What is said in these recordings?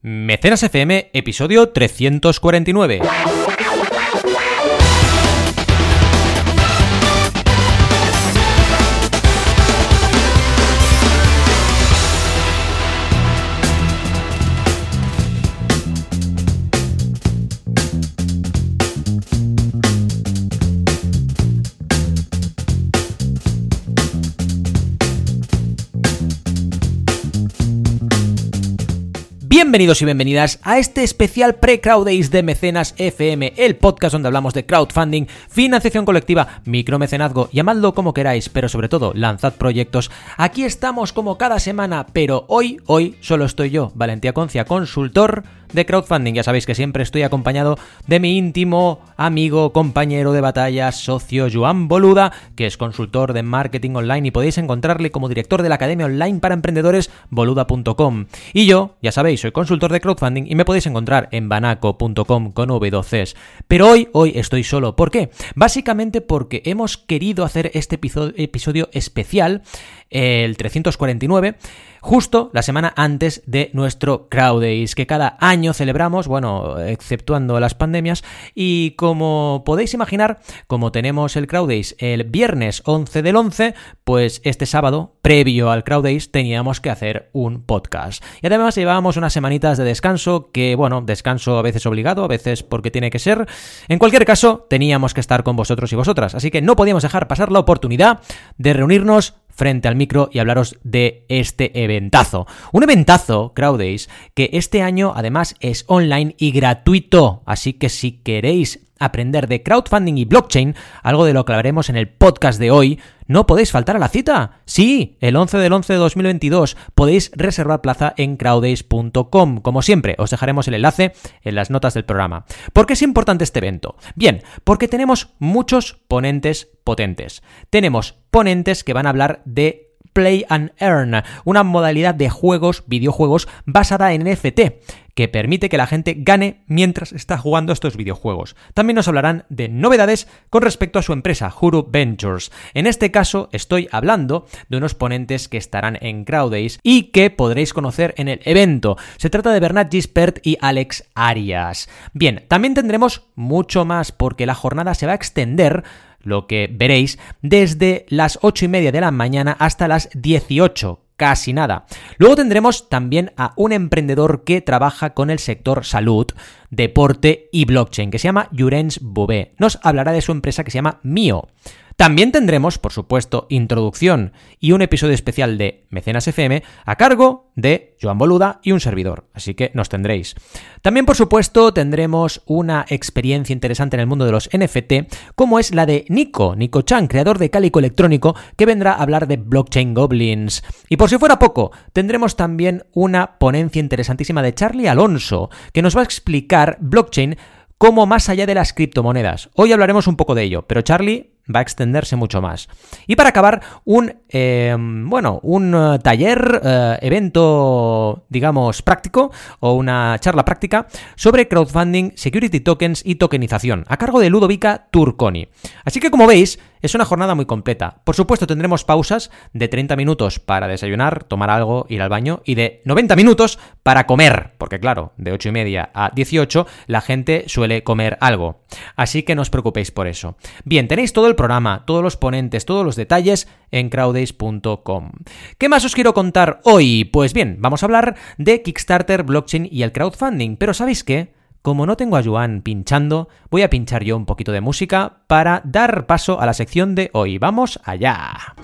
Mecenas FM, episodio 349. Bienvenidos y bienvenidas a este especial pre-Crowd de Mecenas FM, el podcast donde hablamos de crowdfunding, financiación colectiva, micromecenazgo, llamadlo como queráis, pero sobre todo lanzad proyectos. Aquí estamos como cada semana, pero hoy, hoy solo estoy yo, Valentía Concia, consultor de crowdfunding. Ya sabéis que siempre estoy acompañado de mi íntimo amigo, compañero de batalla, socio Joan Boluda, que es consultor de marketing online y podéis encontrarle como director de la Academia Online para Emprendedores, boluda.com. Y yo, ya sabéis, soy consultor de crowdfunding y me podéis encontrar en banaco.com con V12. Pero hoy, hoy estoy solo. ¿Por qué? Básicamente porque hemos querido hacer este episodio especial, el 349, justo la semana antes de nuestro Crowd Days, que cada año celebramos, bueno, exceptuando las pandemias, y como podéis imaginar, como tenemos el Crowd Days el viernes 11 del 11, pues este sábado, previo al Crowd Days, teníamos que hacer un podcast. Y además llevábamos unas semanitas de descanso, que bueno, descanso a veces obligado, a veces porque tiene que ser. En cualquier caso, teníamos que estar con vosotros y vosotras, así que no podíamos dejar pasar la oportunidad de reunirnos frente al micro y hablaros de este eventazo. Un eventazo, Crowdays, que este año además es online y gratuito, así que si queréis aprender de crowdfunding y blockchain, algo de lo que hablaremos en el podcast de hoy, no podéis faltar a la cita. Sí, el 11 del 11 de 2022 podéis reservar plaza en crowdays.com. Como siempre, os dejaremos el enlace en las notas del programa. ¿Por qué es importante este evento? Bien, porque tenemos muchos ponentes potentes. Tenemos que van a hablar de Play and Earn, una modalidad de juegos, videojuegos, basada en NFT, que permite que la gente gane mientras está jugando estos videojuegos. También nos hablarán de novedades con respecto a su empresa, Huru Ventures. En este caso estoy hablando de unos ponentes que estarán en Crowdays y que podréis conocer en el evento. Se trata de Bernard Gispert y Alex Arias. Bien, también tendremos mucho más porque la jornada se va a extender lo que veréis desde las 8 y media de la mañana hasta las 18 casi nada. Luego tendremos también a un emprendedor que trabaja con el sector salud, deporte y blockchain, que se llama Jurens Bouvet. Nos hablará de su empresa que se llama Mio. También tendremos, por supuesto, introducción y un episodio especial de Mecenas FM a cargo de Joan Boluda y un servidor, así que nos tendréis. También, por supuesto, tendremos una experiencia interesante en el mundo de los NFT, como es la de Nico, Nico Chan, creador de Cálico Electrónico, que vendrá a hablar de blockchain goblins. Y por si fuera poco, tendremos también una ponencia interesantísima de Charlie Alonso, que nos va a explicar blockchain como más allá de las criptomonedas. Hoy hablaremos un poco de ello, pero Charlie va a extenderse mucho más. Y para acabar, un, eh, bueno, un eh, taller, eh, evento, digamos, práctico o una charla práctica sobre crowdfunding, security tokens y tokenización, a cargo de Ludovica Turconi. Así que como veis, es una jornada muy completa. Por supuesto, tendremos pausas de 30 minutos para desayunar, tomar algo, ir al baño y de 90 minutos para comer, porque claro, de 8 y media a 18 la gente suele comer algo. Así que no os preocupéis por eso. Bien, tenéis todo el programa, todos los ponentes, todos los detalles en. ¿Qué más os quiero contar hoy? Pues bien, vamos a hablar de Kickstarter, blockchain y el crowdfunding. Pero ¿sabéis qué? Como no tengo a Joan pinchando, voy a pinchar yo un poquito de música para dar paso a la sección de hoy. ¡Vamos allá!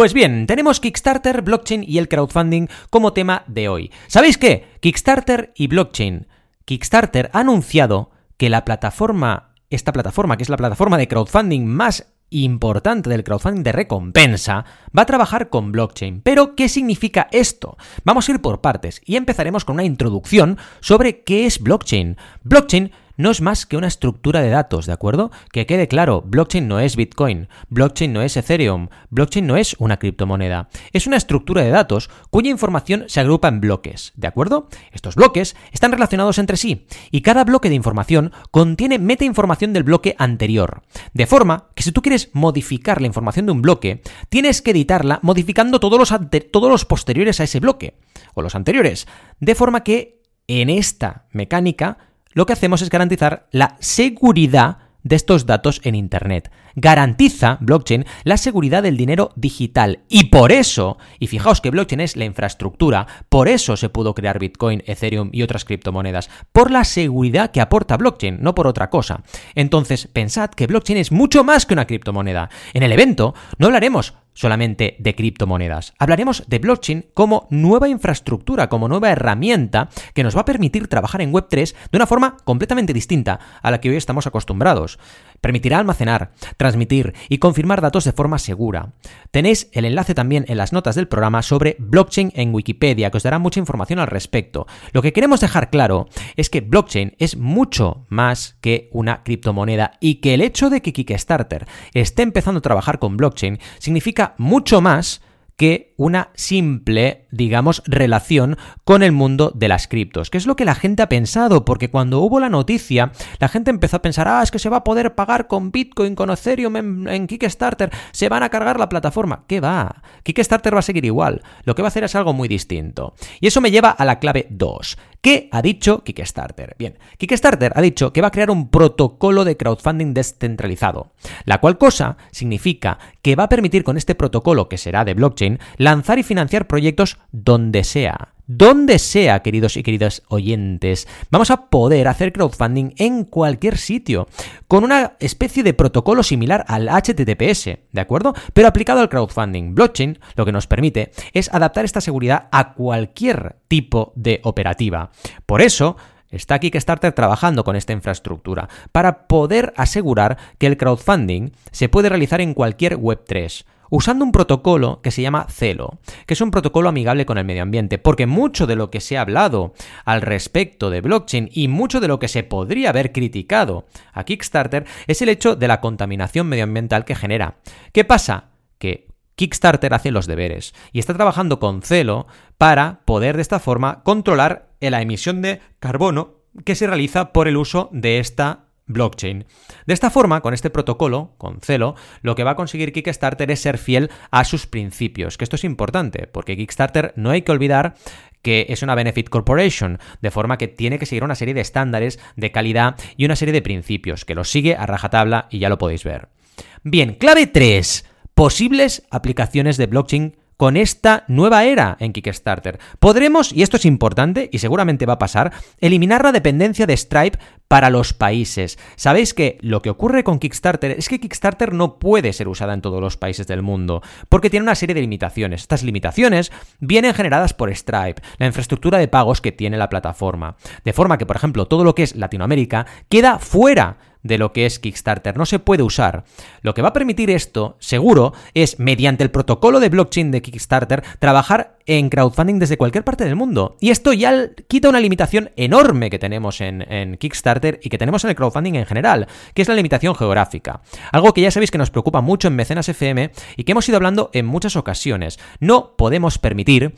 Pues bien, tenemos Kickstarter, blockchain y el crowdfunding como tema de hoy. ¿Sabéis qué? Kickstarter y blockchain. Kickstarter ha anunciado que la plataforma, esta plataforma, que es la plataforma de crowdfunding más importante del crowdfunding de recompensa, va a trabajar con blockchain. Pero, ¿qué significa esto? Vamos a ir por partes y empezaremos con una introducción sobre qué es blockchain. Blockchain no es más que una estructura de datos, ¿de acuerdo? Que quede claro, blockchain no es Bitcoin, blockchain no es Ethereum, blockchain no es una criptomoneda. Es una estructura de datos cuya información se agrupa en bloques, ¿de acuerdo? Estos bloques están relacionados entre sí y cada bloque de información contiene metainformación del bloque anterior. De forma que si tú quieres modificar la información de un bloque, tienes que editarla modificando todos los, todos los posteriores a ese bloque, o los anteriores, de forma que en esta mecánica lo que hacemos es garantizar la seguridad de estos datos en Internet. Garantiza blockchain la seguridad del dinero digital. Y por eso, y fijaos que blockchain es la infraestructura, por eso se pudo crear Bitcoin, Ethereum y otras criptomonedas. Por la seguridad que aporta blockchain, no por otra cosa. Entonces, pensad que blockchain es mucho más que una criptomoneda. En el evento no hablaremos solamente de criptomonedas. Hablaremos de blockchain como nueva infraestructura, como nueva herramienta que nos va a permitir trabajar en Web3 de una forma completamente distinta a la que hoy estamos acostumbrados. Permitirá almacenar, transmitir y confirmar datos de forma segura. Tenéis el enlace también en las notas del programa sobre blockchain en Wikipedia, que os dará mucha información al respecto. Lo que queremos dejar claro es que blockchain es mucho más que una criptomoneda y que el hecho de que Kickstarter esté empezando a trabajar con blockchain significa mucho más que una simple, digamos, relación con el mundo de las criptos, que es lo que la gente ha pensado, porque cuando hubo la noticia, la gente empezó a pensar, ah, es que se va a poder pagar con Bitcoin, con Ethereum en, Kickstarter, se van a cargar la plataforma. ¿Qué va? Kickstarter va a seguir igual, lo que va a hacer es algo muy distinto. Y eso me lleva a la clave 2. ¿Qué ha dicho Kickstarter? Bien, Kickstarter ha dicho que va a crear un protocolo de crowdfunding descentralizado, la cual cosa significa que va a permitir con este protocolo, que será de blockchain, lanzar y financiar proyectos donde sea. Donde sea, queridos y queridas oyentes, vamos a poder hacer crowdfunding en cualquier sitio, con una especie de protocolo similar al HTTPS, ¿de acuerdo? Pero aplicado al crowdfunding. Blockchain lo que nos permite es adaptar esta seguridad a cualquier tipo de operativa. Por eso, Está Kickstarter trabajando con esta infraestructura para poder asegurar que el crowdfunding se puede realizar en cualquier Web3 usando un protocolo que se llama Celo, que es un protocolo amigable con el medio ambiente, porque mucho de lo que se ha hablado al respecto de blockchain y mucho de lo que se podría haber criticado a Kickstarter es el hecho de la contaminación medioambiental que genera. ¿Qué pasa? Que Kickstarter hace los deberes y está trabajando con Celo para poder de esta forma controlar la emisión de carbono que se realiza por el uso de esta blockchain. De esta forma, con este protocolo, con Celo, lo que va a conseguir Kickstarter es ser fiel a sus principios, que esto es importante, porque Kickstarter no hay que olvidar que es una Benefit Corporation, de forma que tiene que seguir una serie de estándares de calidad y una serie de principios, que los sigue a rajatabla y ya lo podéis ver. Bien, clave 3. Posibles aplicaciones de blockchain con esta nueva era en Kickstarter. Podremos, y esto es importante y seguramente va a pasar, eliminar la dependencia de Stripe para los países. Sabéis que lo que ocurre con Kickstarter es que Kickstarter no puede ser usada en todos los países del mundo, porque tiene una serie de limitaciones. Estas limitaciones vienen generadas por Stripe, la infraestructura de pagos que tiene la plataforma. De forma que, por ejemplo, todo lo que es Latinoamérica queda fuera de lo que es Kickstarter. No se puede usar. Lo que va a permitir esto, seguro, es mediante el protocolo de blockchain de Kickstarter, trabajar en crowdfunding desde cualquier parte del mundo. Y esto ya quita una limitación enorme que tenemos en, en, Kickstarter y que tenemos en el crowdfunding en general, que es la limitación geográfica. Algo que ya sabéis que nos preocupa mucho en Mecenas FM y que hemos ido hablando en muchas ocasiones. No podemos permitir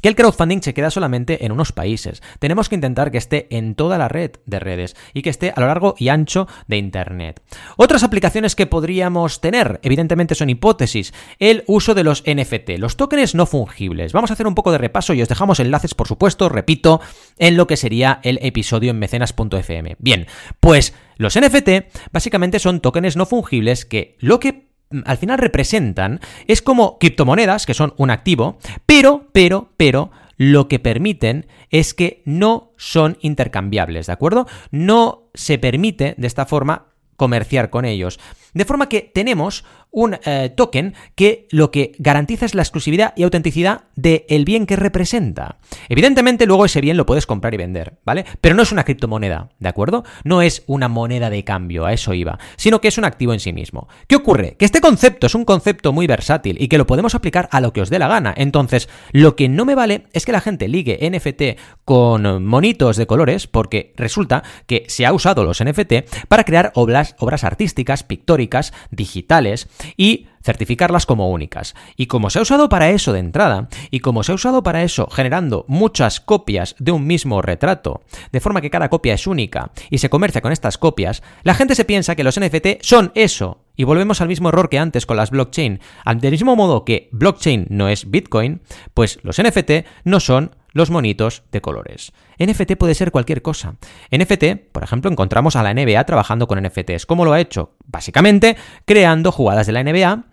que el crowdfunding se queda solamente en unos países. Tenemos que intentar que esté en toda la red de redes y que esté a lo largo y ancho de Internet. Otras aplicaciones que podríamos tener, evidentemente son hipótesis, el uso de los NFT, los tokens no fungibles. Vamos a hacer un poco de repaso y os dejamos enlaces, por supuesto, repito, en lo que sería el episodio en mecenas.fm. Bien, pues los NFT básicamente son tokens no fungibles que lo que al final representan es como criptomonedas, que son un activo, pero, pero, pero, lo que permiten es que no son intercambiables, ¿de acuerdo? No se permite de esta forma comerciar con ellos. De forma que tenemos un eh, token que lo que garantiza es la exclusividad y autenticidad del bien que representa. Evidentemente luego ese bien lo puedes comprar y vender, ¿vale? Pero no es una criptomoneda, ¿de acuerdo? No es una moneda de cambio, a eso iba, sino que es un activo en sí mismo. ¿Qué ocurre? Que este concepto es un concepto muy versátil y que lo podemos aplicar a lo que os dé la gana. Entonces, lo que no me vale es que la gente ligue NFT con monitos de colores porque resulta que se ha usado los NFT para crear obras, obras artísticas, pictóricas, digitales, y certificarlas como únicas. Y como se ha usado para eso de entrada, y como se ha usado para eso generando muchas copias de un mismo retrato, de forma que cada copia es única, y se comercia con estas copias, la gente se piensa que los NFT son eso. Y volvemos al mismo error que antes con las blockchain. Del mismo modo que blockchain no es Bitcoin, pues los NFT no son los monitos de colores. NFT puede ser cualquier cosa. NFT, por ejemplo, encontramos a la NBA trabajando con NFTs. ¿Cómo lo ha hecho? Básicamente creando jugadas de la NBA,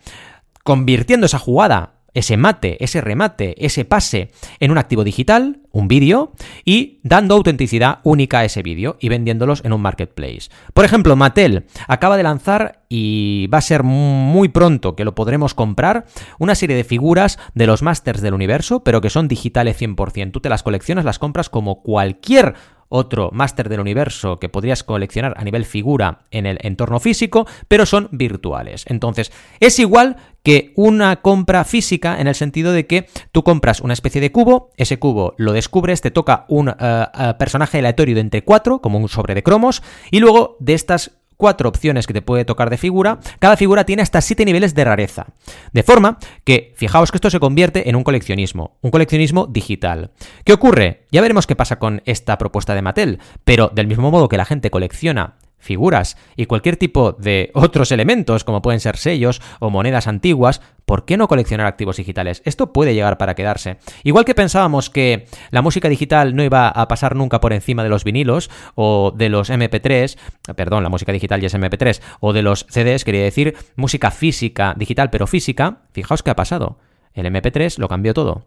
convirtiendo esa jugada ese mate, ese remate, ese pase en un activo digital, un vídeo, y dando autenticidad única a ese vídeo y vendiéndolos en un marketplace. Por ejemplo, Mattel acaba de lanzar y va a ser muy pronto que lo podremos comprar una serie de figuras de los Masters del universo, pero que son digitales 100%. Tú te las coleccionas, las compras como cualquier otro máster del universo que podrías coleccionar a nivel figura en el entorno físico, pero son virtuales. Entonces, es igual que una compra física en el sentido de que tú compras una especie de cubo, ese cubo lo descubres, te toca un eh, eh, personaje aleatorio de entre cuatro, como un sobre de cromos, y luego de estas cuatro opciones que te puede tocar de figura, cada figura tiene hasta siete niveles de rareza. De forma que, fijaos que esto se convierte en un coleccionismo, un coleccionismo digital. ¿Qué ocurre? Ya veremos qué pasa con esta propuesta de Mattel, pero del mismo modo que la gente colecciona figuras y cualquier tipo de otros elementos, como pueden ser sellos o monedas antiguas, ¿por qué no coleccionar activos digitales? Esto puede llegar para quedarse. Igual que pensábamos que la música digital no iba a pasar nunca por encima de los vinilos o de los MP3, perdón, la música digital ya es MP3, o de los CDs, quería decir música física, digital pero física, fijaos qué ha pasado. El MP3 lo cambió todo.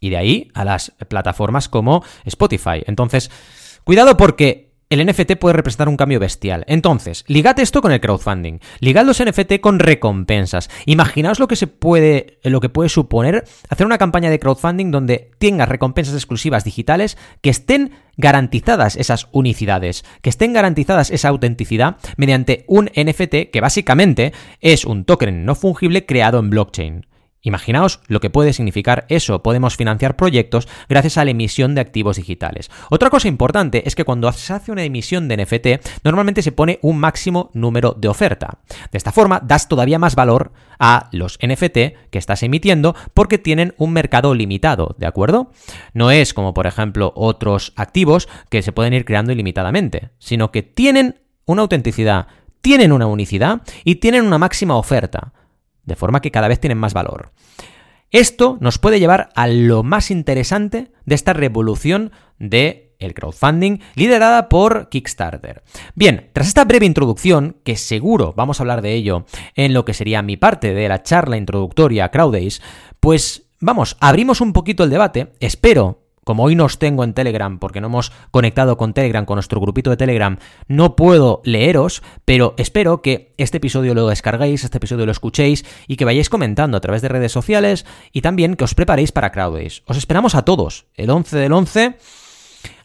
Y de ahí a las plataformas como Spotify. Entonces, cuidado porque el NFT puede representar un cambio bestial. Entonces, ligad esto con el crowdfunding. Ligad los NFT con recompensas. Imaginaos lo que se puede, lo que puede suponer hacer una campaña de crowdfunding donde tengas recompensas exclusivas digitales que estén garantizadas esas unicidades, que estén garantizadas esa autenticidad mediante un NFT que básicamente es un token no fungible creado en blockchain. Imaginaos lo que puede significar eso. Podemos financiar proyectos gracias a la emisión de activos digitales. Otra cosa importante es que cuando se hace una emisión de NFT, normalmente se pone un máximo número de oferta. De esta forma, das todavía más valor a los NFT que estás emitiendo porque tienen un mercado limitado, ¿de acuerdo? No es como, por ejemplo, otros activos que se pueden ir creando ilimitadamente, sino que tienen una autenticidad, tienen una unicidad y tienen una máxima oferta de forma que cada vez tienen más valor. Esto nos puede llevar a lo más interesante de esta revolución de el crowdfunding liderada por Kickstarter. Bien, tras esta breve introducción, que seguro vamos a hablar de ello en lo que sería mi parte de la charla introductoria Crowdays, pues vamos, abrimos un poquito el debate, espero como hoy nos tengo en Telegram, porque no hemos conectado con Telegram, con nuestro grupito de Telegram, no puedo leeros, pero espero que este episodio lo descarguéis, este episodio lo escuchéis y que vayáis comentando a través de redes sociales y también que os preparéis para Crowdays. Os esperamos a todos, el 11 del 11.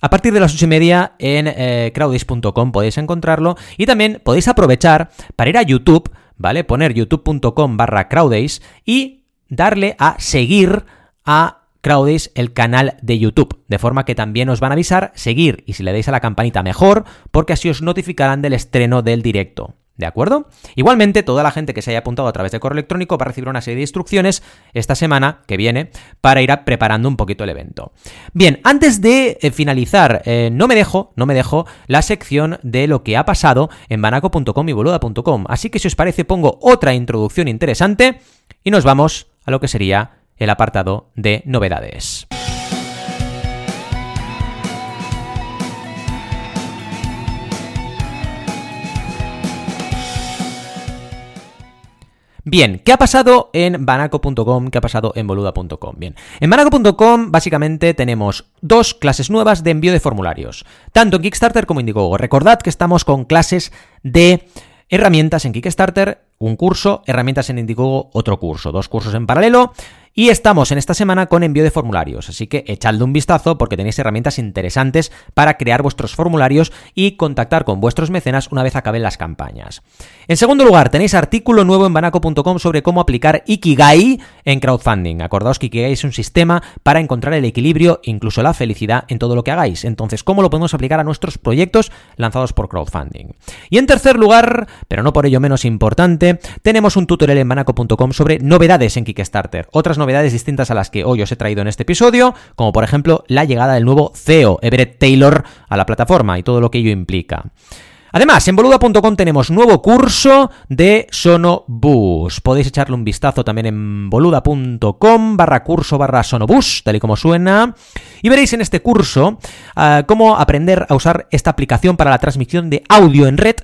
A partir de las 8 y media en eh, crowdays.com podéis encontrarlo y también podéis aprovechar para ir a YouTube, ¿vale? Poner youtube.com barra crowdays y darle a seguir a Crowdays el canal de YouTube, de forma que también os van a avisar, seguir y si le dais a la campanita mejor, porque así os notificarán del estreno del directo. ¿De acuerdo? Igualmente, toda la gente que se haya apuntado a través de correo electrónico va a recibir una serie de instrucciones esta semana que viene para ir preparando un poquito el evento. Bien, antes de eh, finalizar, eh, no me dejo, no me dejo la sección de lo que ha pasado en banaco.com y boluda.com. Así que si os parece, pongo otra introducción interesante y nos vamos a lo que sería el apartado de novedades. Bien, ¿qué ha pasado en banaco.com? ¿Qué ha pasado en boluda.com? Bien, en banaco.com básicamente tenemos dos clases nuevas de envío de formularios, tanto en Kickstarter como en Indiegogo. Recordad que estamos con clases de herramientas en Kickstarter, un curso, herramientas en Indiegogo, otro curso, dos cursos en paralelo. Y estamos en esta semana con envío de formularios, así que echadle un vistazo porque tenéis herramientas interesantes para crear vuestros formularios y contactar con vuestros mecenas una vez acaben las campañas. En segundo lugar, tenéis artículo nuevo en banaco.com sobre cómo aplicar Ikigai en crowdfunding. Acordaos que Ikigai es un sistema para encontrar el equilibrio, incluso la felicidad en todo lo que hagáis. Entonces, ¿cómo lo podemos aplicar a nuestros proyectos lanzados por crowdfunding? Y en tercer lugar, pero no por ello menos importante, tenemos un tutorial en banaco.com sobre novedades en Kickstarter. Otras novedades distintas a las que hoy os he traído en este episodio, como por ejemplo la llegada del nuevo CEO, Everett Taylor, a la plataforma y todo lo que ello implica. Además, en boluda.com tenemos nuevo curso de Sonobus. Podéis echarle un vistazo también en boluda.com barra curso barra Sonobus, tal y como suena. Y veréis en este curso ah, cómo aprender a usar esta aplicación para la transmisión de audio en red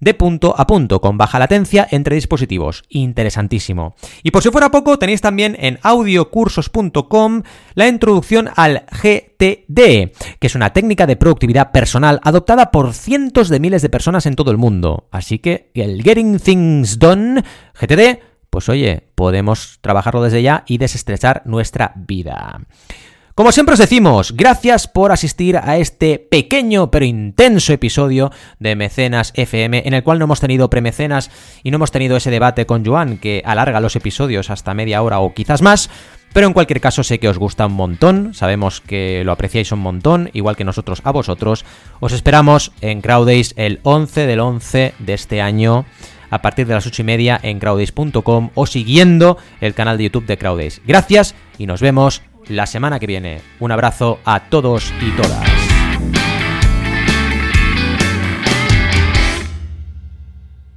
de punto a punto, con baja latencia entre dispositivos. Interesantísimo. Y por si fuera poco, tenéis también en audiocursos.com la introducción al GTD, que es una técnica de productividad personal adoptada por cientos de miles de personas en todo el mundo. Así que el Getting Things Done, GTD, pues oye, podemos trabajarlo desde ya y desestrechar nuestra vida. Como siempre os decimos, gracias por asistir a este pequeño pero intenso episodio de Mecenas FM, en el cual no hemos tenido premecenas y no hemos tenido ese debate con Joan que alarga los episodios hasta media hora o quizás más. Pero en cualquier caso sé que os gusta un montón, sabemos que lo apreciáis un montón, igual que nosotros a vosotros. Os esperamos en Crowdays el 11 del 11 de este año a partir de las 8 y media en crowdays.com o siguiendo el canal de YouTube de Crowdays. Gracias y nos vemos la semana que viene. Un abrazo a todos y todas.